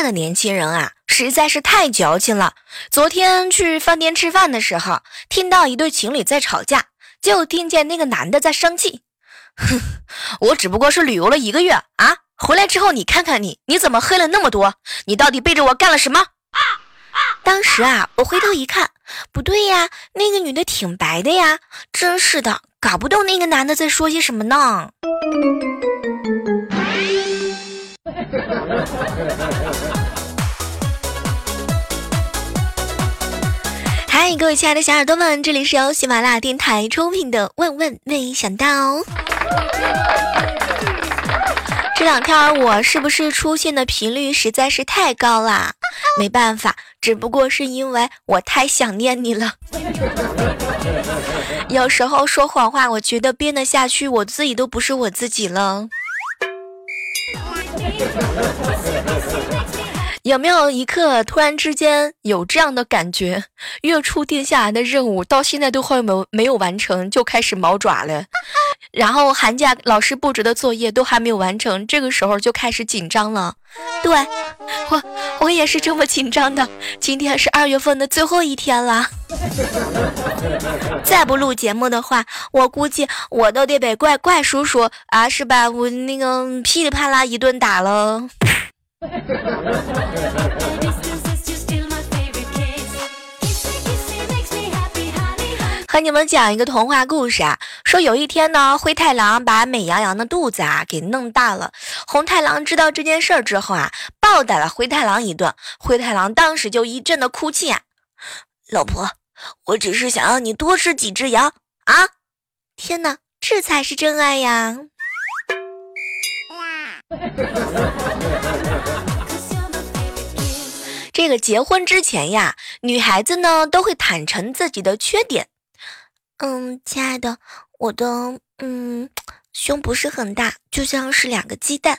在的年轻人啊，实在是太矫情了。昨天去饭店吃饭的时候，听到一对情侣在吵架，就听见那个男的在生气。哼，我只不过是旅游了一个月啊，回来之后你看看你，你怎么黑了那么多？你到底背着我干了什么？当时啊，我回头一看，不对呀，那个女的挺白的呀，真是的，搞不懂那个男的在说些什么呢。嗨，各位亲爱的小耳朵们，这里是由喜马拉雅电台出品的《万万没想到》。这两天我是不是出现的频率实在是太高啦？没办法，只不过是因为我太想念你了。有时候说谎话，我觉得编得下去，我自己都不是我自己了。Thank you. 有没有一刻突然之间有这样的感觉？月初定下来的任务到现在都还没没有完成，就开始毛爪了。然后寒假老师布置的作业都还没有完成，这个时候就开始紧张了。对我，我也是这么紧张的。今天是二月份的最后一天了，再不录节目的话，我估计我都得被怪怪叔叔啊，是吧？我那个噼里啪啦一顿打了。和你们讲一个童话故事啊，说有一天呢，灰太狼把美羊羊的肚子啊给弄大了。红太狼知道这件事儿之后啊，暴打了灰太狼一顿。灰太狼当时就一阵的哭泣啊，老婆，我只是想让你多吃几只羊啊！天哪，这才是真爱呀！这个结婚之前呀，女孩子呢都会坦诚自己的缺点。嗯，亲爱的，我的嗯胸不是很大，就像是两个鸡蛋。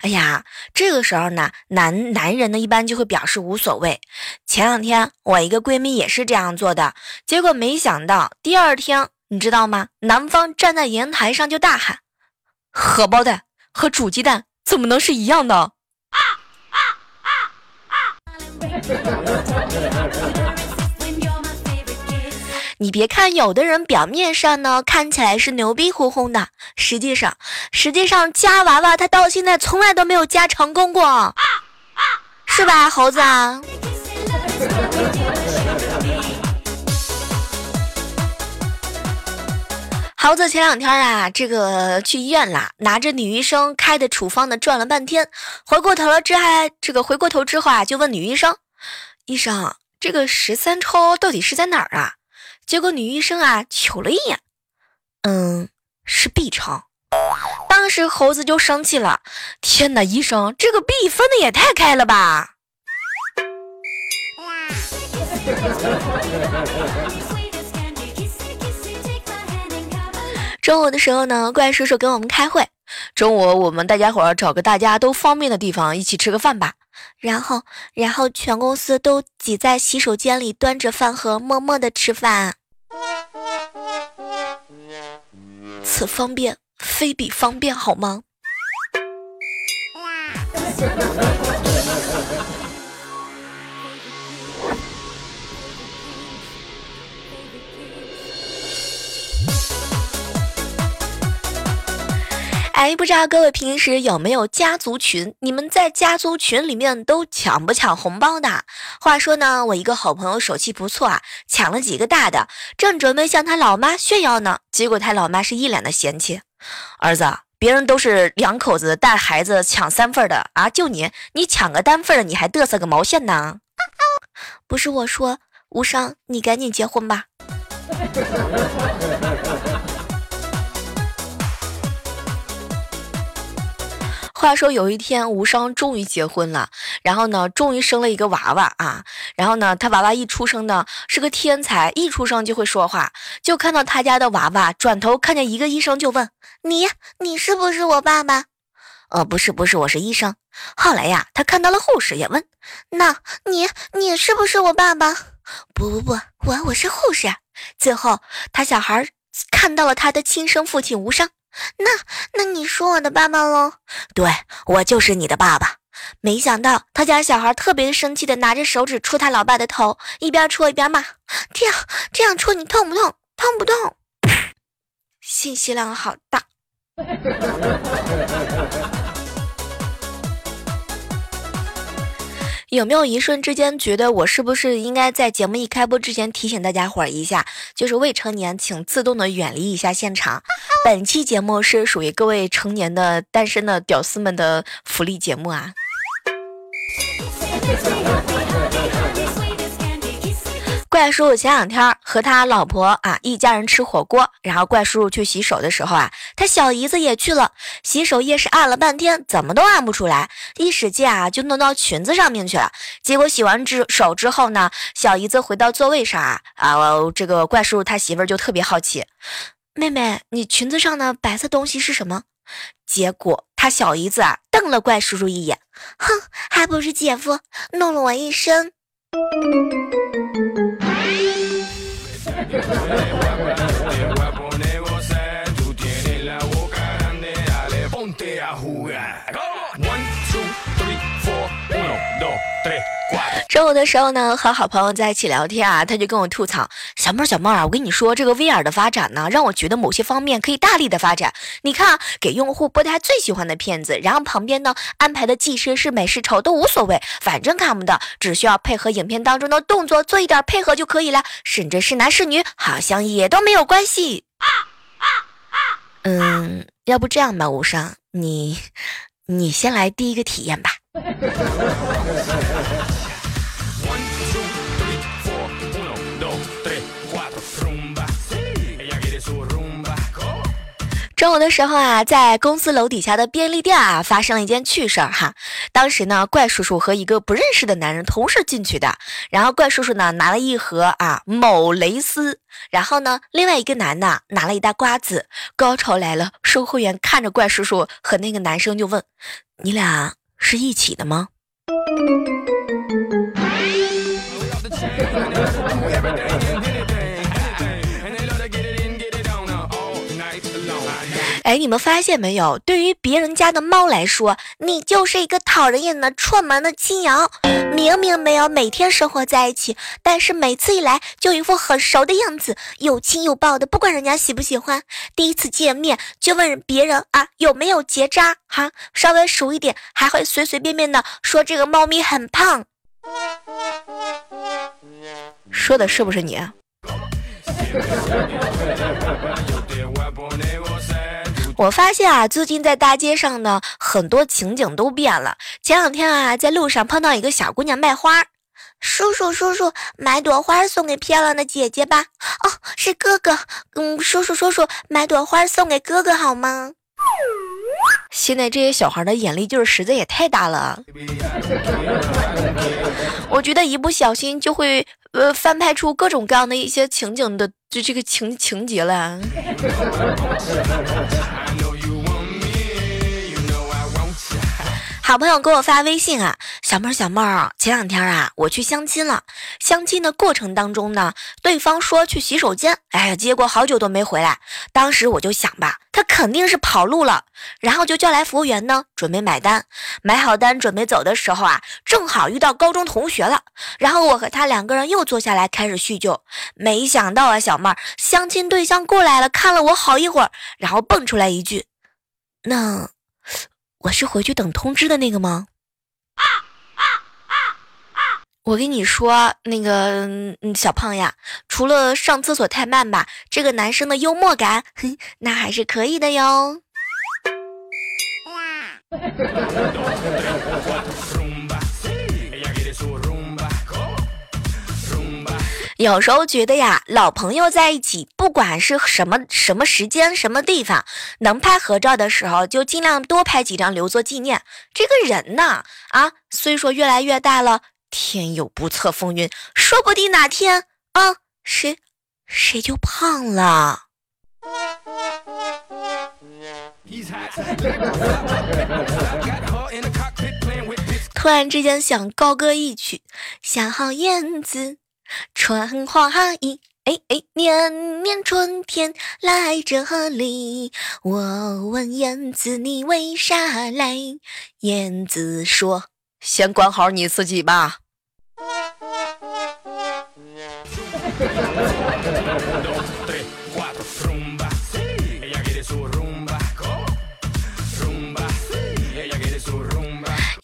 哎呀，这个时候呢，男男人呢一般就会表示无所谓。前两天我一个闺蜜也是这样做的，结果没想到第二天，你知道吗？男方站在阳台上就大喊：“荷包蛋和煮鸡蛋怎么能是一样的？”啊啊啊啊！你别看有的人表面上呢看起来是牛逼哄哄的，实际上，实际上夹娃娃他到现在从来都没有夹成功过，是吧，猴子？猴子前两天啊，这个去医院啦，拿着女医生开的处方呢转了半天，回过头了之后，这个回过头之后啊，就问女医生：“医生，这个十三抽到底是在哪儿啊？”结果女医生啊瞅了一眼，嗯，是 B 超。当时猴子就生气了，天哪，医生这个 B 分的也太开了吧！中午的时候呢，怪叔叔给我们开会，中午我们大家伙儿找个大家都方便的地方一起吃个饭吧。然后，然后全公司都挤在洗手间里，端着饭盒，默默的吃饭。此方便非彼方便，好吗？哎，不知道各位平时有没有家族群？你们在家族群里面都抢不抢红包的？话说呢，我一个好朋友手气不错啊，抢了几个大的，正准备向他老妈炫耀呢，结果他老妈是一脸的嫌弃：“儿子，别人都是两口子带孩子抢三份的啊，就你，你抢个单份的，你还嘚瑟个毛线呢？” 不是我说，无伤，你赶紧结婚吧。话说有一天，无伤终于结婚了，然后呢，终于生了一个娃娃啊。然后呢，他娃娃一出生呢，是个天才，一出生就会说话。就看到他家的娃娃，转头看见一个医生，就问：“你，你是不是我爸爸？”“呃，不是，不是，我是医生。”后来呀，他看到了护士，也问：“那你，你是不是我爸爸？”“不不不，我我是护士。”最后，他小孩看到了他的亲生父亲无伤。那那你说我的爸爸喽？对我就是你的爸爸。没想到他家小孩特别生气的拿着手指戳他老爸的头，一边戳一边骂：“这样这样戳你痛不痛？痛不痛？” 信息量好大。有没有一瞬之间觉得我是不是应该在节目一开播之前提醒大家伙儿一下，就是未成年请自动的远离一下现场。本期节目是属于各位成年的单身的屌丝们的福利节目啊。怪叔叔前两天和他老婆啊一家人吃火锅，然后怪叔叔去洗手的时候啊，他小姨子也去了。洗手液是按了半天，怎么都按不出来，一使劲啊就弄到裙子上面去了。结果洗完之手之后呢，小姨子回到座位上啊啊，这个怪叔叔他媳妇儿就特别好奇，妹妹，你裙子上的白色东西是什么？结果他小姨子啊瞪了怪叔叔一眼，哼，还不是姐夫弄了我一身。Este guapo negocia, tú tienes la boca grande, dale, ponte a jugar. One, two, three, four, uno, dos, tres. 中午的时候呢，和好朋友在一起聊天啊，他就跟我吐槽：“小妹儿，小妹儿啊，我跟你说，这个 VR 的发展呢，让我觉得某些方面可以大力的发展。你看，给用户播他最喜欢的片子，然后旁边呢安排的技师是美是丑都无所谓，反正看不到，只需要配合影片当中的动作做一点配合就可以了，甚至是男是女，好像也都没有关系。”啊嗯，要不这样吧，无伤，你你先来第一个体验吧。中午的时候啊，在公司楼底下的便利店啊，发生了一件趣事儿哈。当时呢，怪叔叔和一个不认识的男人同时进去的。然后怪叔叔呢拿了一盒啊某蕾丝，然后呢，另外一个男的拿了一大瓜子。高潮来了，售货员看着怪叔叔和那个男生就问：“你俩是一起的吗？”哎，你们发现没有？对于别人家的猫来说，你就是一个讨人厌的串门的金羊。明明没有每天生活在一起，但是每次一来就一副很熟的样子，又亲又抱的，不管人家喜不喜欢。第一次见面就问别人啊有没有结扎哈，稍微熟一点还会随随便便的说这个猫咪很胖。说的是不是你？我发现啊，最近在大街上呢，很多情景都变了。前两天啊，在路上碰到一个小姑娘卖花，叔叔叔叔，买朵花送给漂亮的姐姐吧。哦，是哥哥，嗯，叔叔叔叔，买朵花送给哥哥好吗？现在这些小孩的眼力劲儿实在也太大了，我觉得一不小心就会呃翻拍出各种各样的一些情景的就这个情情节了。好朋友给我发微信啊，小妹儿小妹儿，前两天啊我去相亲了，相亲的过程当中呢，对方说去洗手间，哎呀，结果好久都没回来。当时我就想吧，他肯定是跑路了，然后就叫来服务员呢，准备买单。买好单准备走的时候啊，正好遇到高中同学了，然后我和他两个人又坐下来开始叙旧。没想到啊，小妹儿相亲对象过来了，看了我好一会儿，然后蹦出来一句：“那。”我是回去等通知的那个吗？我跟你说，那个小胖呀，除了上厕所太慢吧，这个男生的幽默感，那还是可以的哟。有时候觉得呀，老朋友在一起，不管是什么什么时间、什么地方，能拍合照的时候，就尽量多拍几张留作纪念。这个人呐，啊，虽说越来越大了，天有不测风云，说不定哪天啊，谁谁就胖了。突然之间想高歌一曲，小燕子穿花衣，哎哎，年年春天来这里。我问燕子你为啥来？燕子说：先管好你自己吧。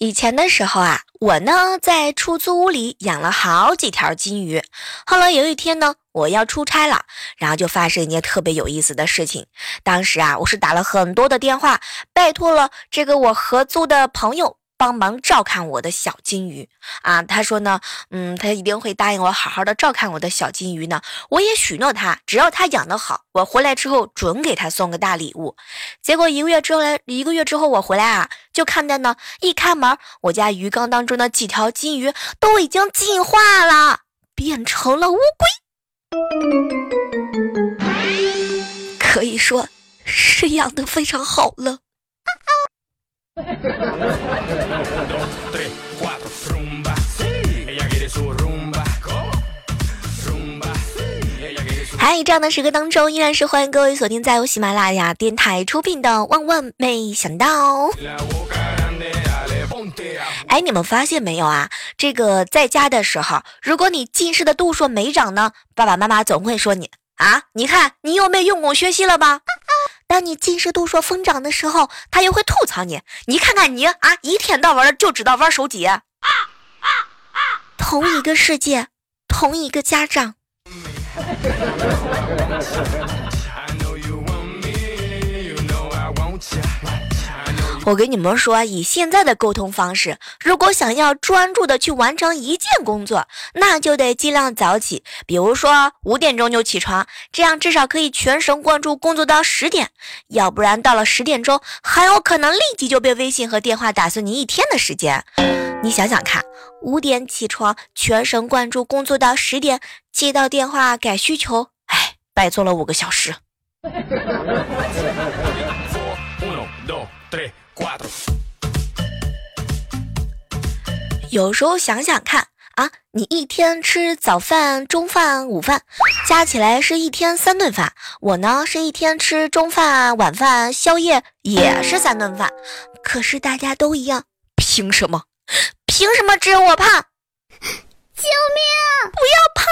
以前的时候啊，我呢在出租屋里养了好几条金鱼。后来有一天呢，我要出差了，然后就发生一件特别有意思的事情。当时啊，我是打了很多的电话，拜托了这个我合租的朋友。帮忙照看我的小金鱼啊！他说呢，嗯，他一定会答应我好好的照看我的小金鱼呢。我也许诺他，只要他养得好，我回来之后准给他送个大礼物。结果一个月之后来，一个月之后我回来啊，就看见呢，一开门，我家鱼缸当中的几条金鱼都已经进化了，变成了乌龟，可以说是养的非常好了。嗨，这样的时刻当中，依然是欢迎各位锁定在由喜马拉雅电台出品的《万万没想到》。哎，你们发现没有啊？这个在家的时候，如果你近视的度数没长呢，爸爸妈妈总会说你啊，你看你又没用功学习了吧？当你近视度数疯长的时候，他又会吐槽你。你看看你啊，一天到晚就知道玩手机。同一个世界，同一个家长。我跟你们说，以现在的沟通方式，如果想要专注的去完成一件工作，那就得尽量早起，比如说五点钟就起床，这样至少可以全神贯注工作到十点。要不然到了十点钟，很有可能立即就被微信和电话打碎你一天的时间。你想想看，五点起床，全神贯注工作到十点，接到电话改需求，哎，白做了五个小时。有时候想想看啊，你一天吃早饭、中饭、午饭，加起来是一天三顿饭。我呢是一天吃中饭、晚饭、宵夜，也是三顿饭。可是大家都一样，凭什么？凭什么只有我胖？救命！不要胖！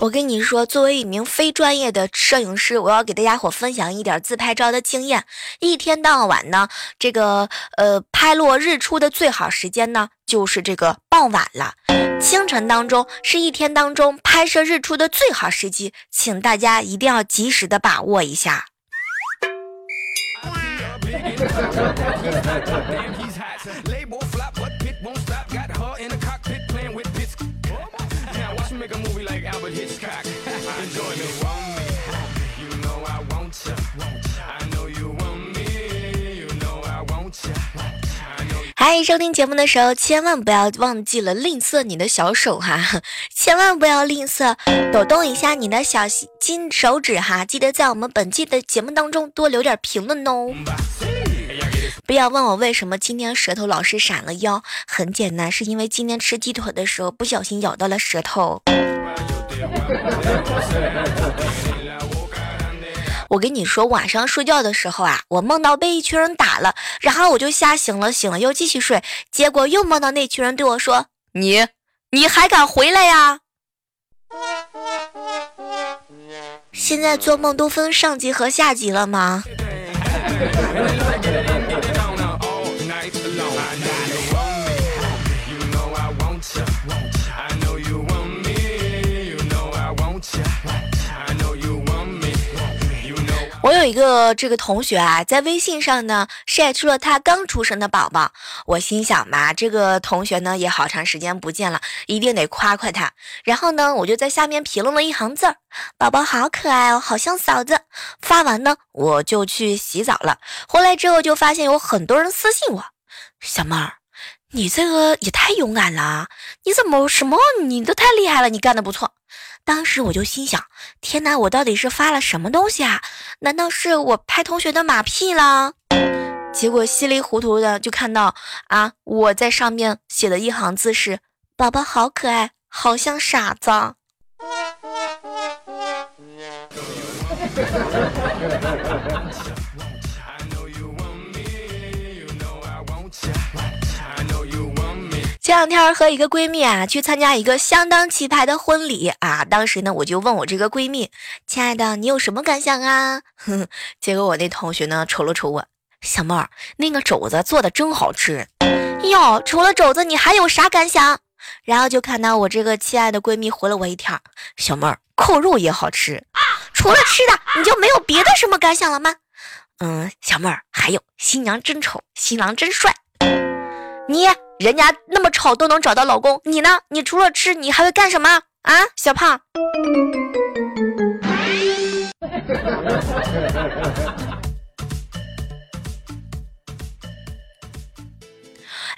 我跟你说，作为一名非专业的摄影师，我要给大家伙分享一点自拍照的经验。一天到晚呢，这个呃拍落日出的最好时间呢，就是这个傍晚了。清晨当中是一天当中拍摄日出的最好时机，请大家一定要及时的把握一下。嗨，收听节目的时候，千万不要忘记了吝啬你的小手哈，千万不要吝啬，抖动一下你的小金手指哈，记得在我们本期的节目当中多留点评论哦。不要问我为什么今天舌头老是闪了腰，很简单，是因为今天吃鸡腿的时候不小心咬到了舌头。我跟你说，晚上睡觉的时候啊，我梦到被一群人打了，然后我就吓醒了，醒了又继续睡，结果又梦到那群人对我说：“你，你还敢回来呀？”现在做梦都分上级和下级了吗？我有一个这个同学啊，在微信上呢晒出了他刚出生的宝宝。我心想嘛，这个同学呢也好长时间不见了，一定得夸夸他。然后呢，我就在下面评论了一行字儿：“宝宝好可爱哦，好像嫂子。”发完呢，我就去洗澡了。回来之后就发现有很多人私信我：“小妹儿，你这个也太勇敢了，你怎么什么你都太厉害了，你干的不错。”当时我就心想：天哪，我到底是发了什么东西啊？难道是我拍同学的马屁了？结果稀里糊涂的就看到啊，我在上面写的一行字是：宝宝好可爱，好像傻子。前两天和一个闺蜜啊去参加一个相当气派的婚礼啊，当时呢我就问我这个闺蜜，亲爱的，你有什么感想啊？哼结果我那同学呢瞅了瞅我，小妹儿，那个肘子做的真好吃哟。除了肘子，你还有啥感想？然后就看到我这个亲爱的闺蜜回了我一条，小妹儿，扣肉也好吃。除了吃的，你就没有别的什么感想了吗？嗯，小妹儿，还有新娘真丑，新郎真帅。你。人家那么丑都能找到老公，你呢？你除了吃，你还会干什么啊，小胖？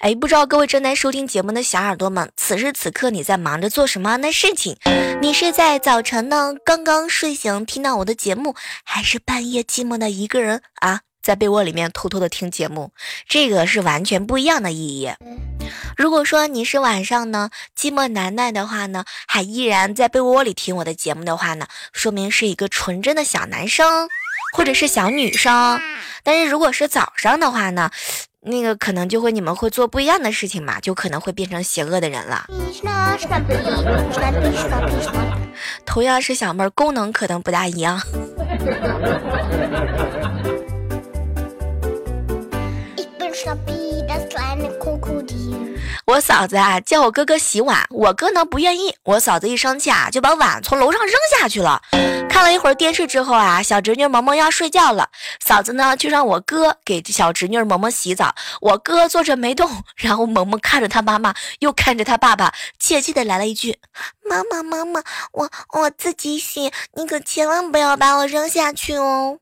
哎，不知道各位正在收听节目的小耳朵们，此时此刻你在忙着做什么样的事情？你是在早晨呢，刚刚睡醒听到我的节目，还是半夜寂寞的一个人啊？在被窝里面偷偷的听节目，这个是完全不一样的意义。如果说你是晚上呢寂寞难耐的话呢，还依然在被窝里听我的节目的话呢，说明是一个纯真的小男生或者是小女生。但是如果是早上的话呢，那个可能就会你们会做不一样的事情嘛，就可能会变成邪恶的人了。同样是小妹儿，功能可能不大一样。我嫂子啊叫我哥哥洗碗，我哥呢不愿意。我嫂子一生气啊，就把碗从楼上扔下去了。看了一会儿电视之后啊，小侄女萌萌要睡觉了，嫂子呢就让我哥给小侄女萌萌洗澡。我哥坐着没动，然后萌萌看着他妈妈，又看着他爸爸，怯怯的来了一句：“妈妈妈妈，我我自己洗，你可千万不要把我扔下去哦。”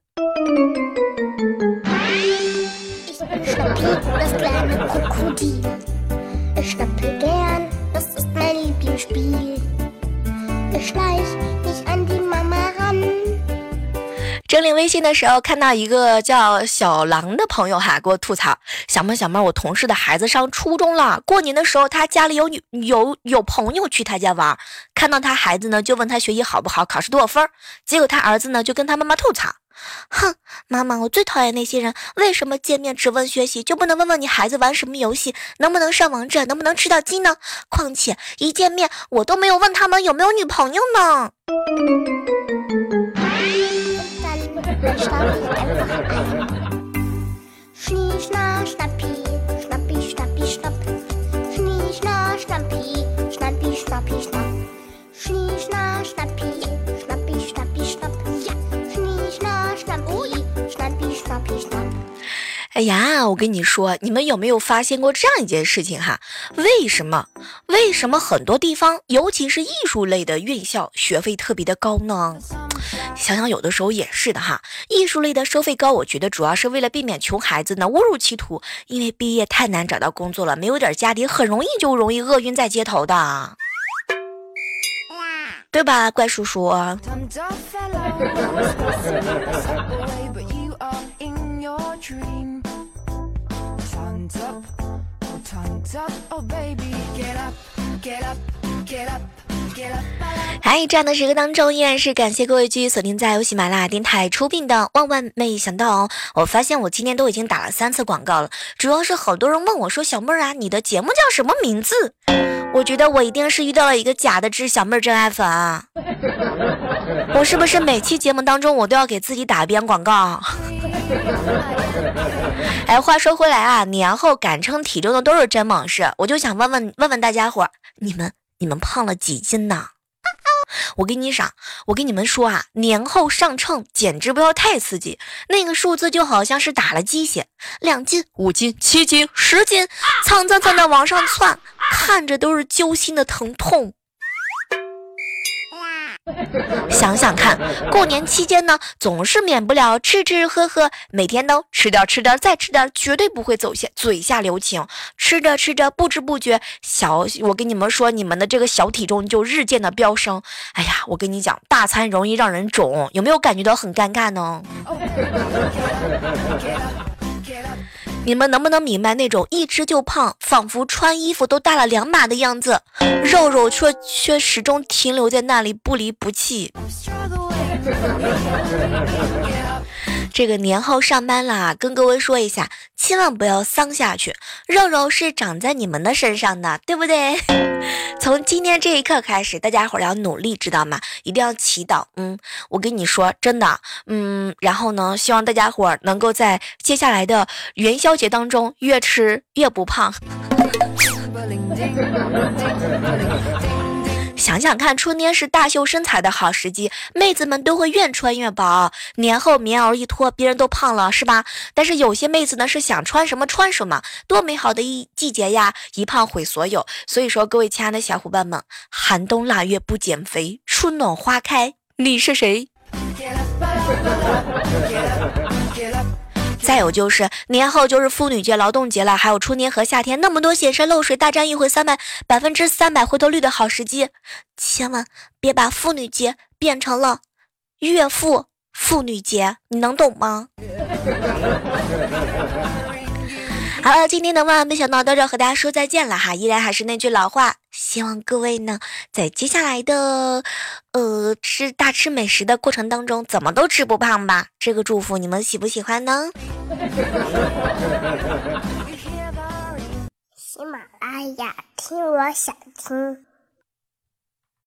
整理微信的时候，看到一个叫小狼的朋友哈，给我吐槽：小妹小妹，我同事的孩子上初中了，过年的时候他家里有女有有朋友去他家玩，看到他孩子呢，就问他学习好不好，考试多少分，结果他儿子呢就跟他妈妈吐槽。哼，妈妈，我最讨厌那些人。为什么见面只问学习，就不能问问你孩子玩什么游戏，能不能上王者，能不能吃到鸡呢？况且一见面，我都没有问他们有没有女朋友呢。哎呀，我跟你说，你们有没有发现过这样一件事情哈？为什么？为什么很多地方，尤其是艺术类的院校，学费特别的高呢？想想有的时候也是的哈。艺术类的收费高，我觉得主要是为了避免穷孩子呢误入歧途，因为毕业太难找到工作了，没有点家底，很容易就容易饿晕在街头的，对吧，怪叔叔？time's up, oh time's up, oh baby, get up, get up, get up, get up. 嗨，这样的时刻当中，依然是感谢各位继续锁定在由喜马拉雅电台出品的《万万没想到哦》。我发现我今天都已经打了三次广告了，主要是好多人问我说：“小妹儿啊，你的节目叫什么名字？”我觉得我一定是遇到了一个假的知小妹儿真爱粉啊！我是不是每期节目当中我都要给自己打一遍广告？哎，话说回来啊，年后敢称体重的都是真猛士，我就想问问问问大家伙，你们你们胖了几斤呢？我跟你讲，我跟你们说啊，年后上秤简直不要太刺激，那个数字就好像是打了鸡血，两斤、五斤、七斤、十斤，蹭蹭蹭的往上窜，看着都是揪心的疼痛。想想看，过年期间呢，总是免不了吃吃喝喝，每天都吃点吃点再吃点，绝对不会走下嘴下留情。吃着吃着，不知不觉小，我跟你们说，你们的这个小体重就日渐的飙升。哎呀，我跟你讲，大餐容易让人肿，有没有感觉到很尴尬呢？你们能不能明白那种一吃就胖，仿佛穿衣服都大了两码的样子，肉肉却却始终停留在那里不离不弃。这个年后上班啦，跟各位说一下，千万不要丧下去，肉肉是长在你们的身上的，对不对？从今天这一刻开始，大家伙要努力，知道吗？一定要祈祷。嗯，我跟你说，真的，嗯，然后呢，希望大家伙能够在接下来的元宵节当中越吃越不胖。想想看，春天是大秀身材的好时机，妹子们都会越穿越薄。年后棉袄一脱，别人都胖了，是吧？但是有些妹子呢是想穿什么穿什么，多美好的一季节呀！一胖毁所有。所以说，各位亲爱的小伙伴们，寒冬腊月不减肥，春暖花开，你是谁？再有就是年后就是妇女节、劳动节了，还有春天和夏天那么多显山露水、大战一回三百百分之三百回头率的好时机，千万别把妇女节变成了岳父妇女节，你能懂吗？好了，今天的万万没想到到这和大家说再见了哈，依然还是那句老话，希望各位呢在接下来的呃吃大吃美食的过程当中，怎么都吃不胖吧。这个祝福你们喜不喜欢呢？喜马拉雅听，我想听。